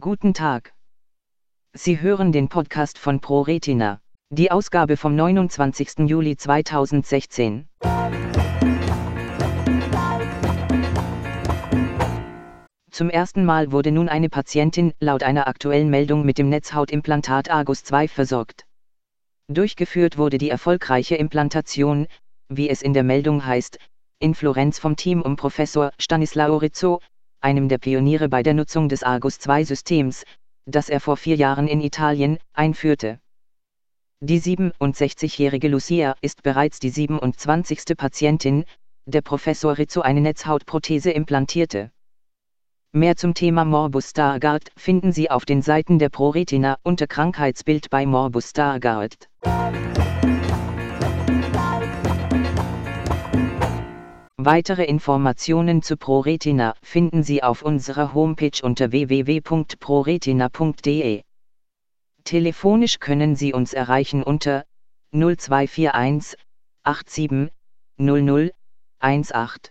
Guten Tag. Sie hören den Podcast von ProRetina, die Ausgabe vom 29. Juli 2016. Zum ersten Mal wurde nun eine Patientin laut einer aktuellen Meldung mit dem Netzhautimplantat Argus 2 versorgt. Durchgeführt wurde die erfolgreiche Implantation, wie es in der Meldung heißt, in Florenz vom Team um Professor Stanislao Rizzo, einem der Pioniere bei der Nutzung des Argus-II-Systems, das er vor vier Jahren in Italien einführte. Die 67-jährige Lucia ist bereits die 27. Patientin, der Professor Rizzo eine Netzhautprothese implantierte. Mehr zum Thema Morbus Stargardt finden Sie auf den Seiten der ProRetina unter Krankheitsbild bei Morbus Stargardt. Weitere Informationen zu ProRetina finden Sie auf unserer Homepage unter www.proretina.de. Telefonisch können Sie uns erreichen unter 0241 87 00 18.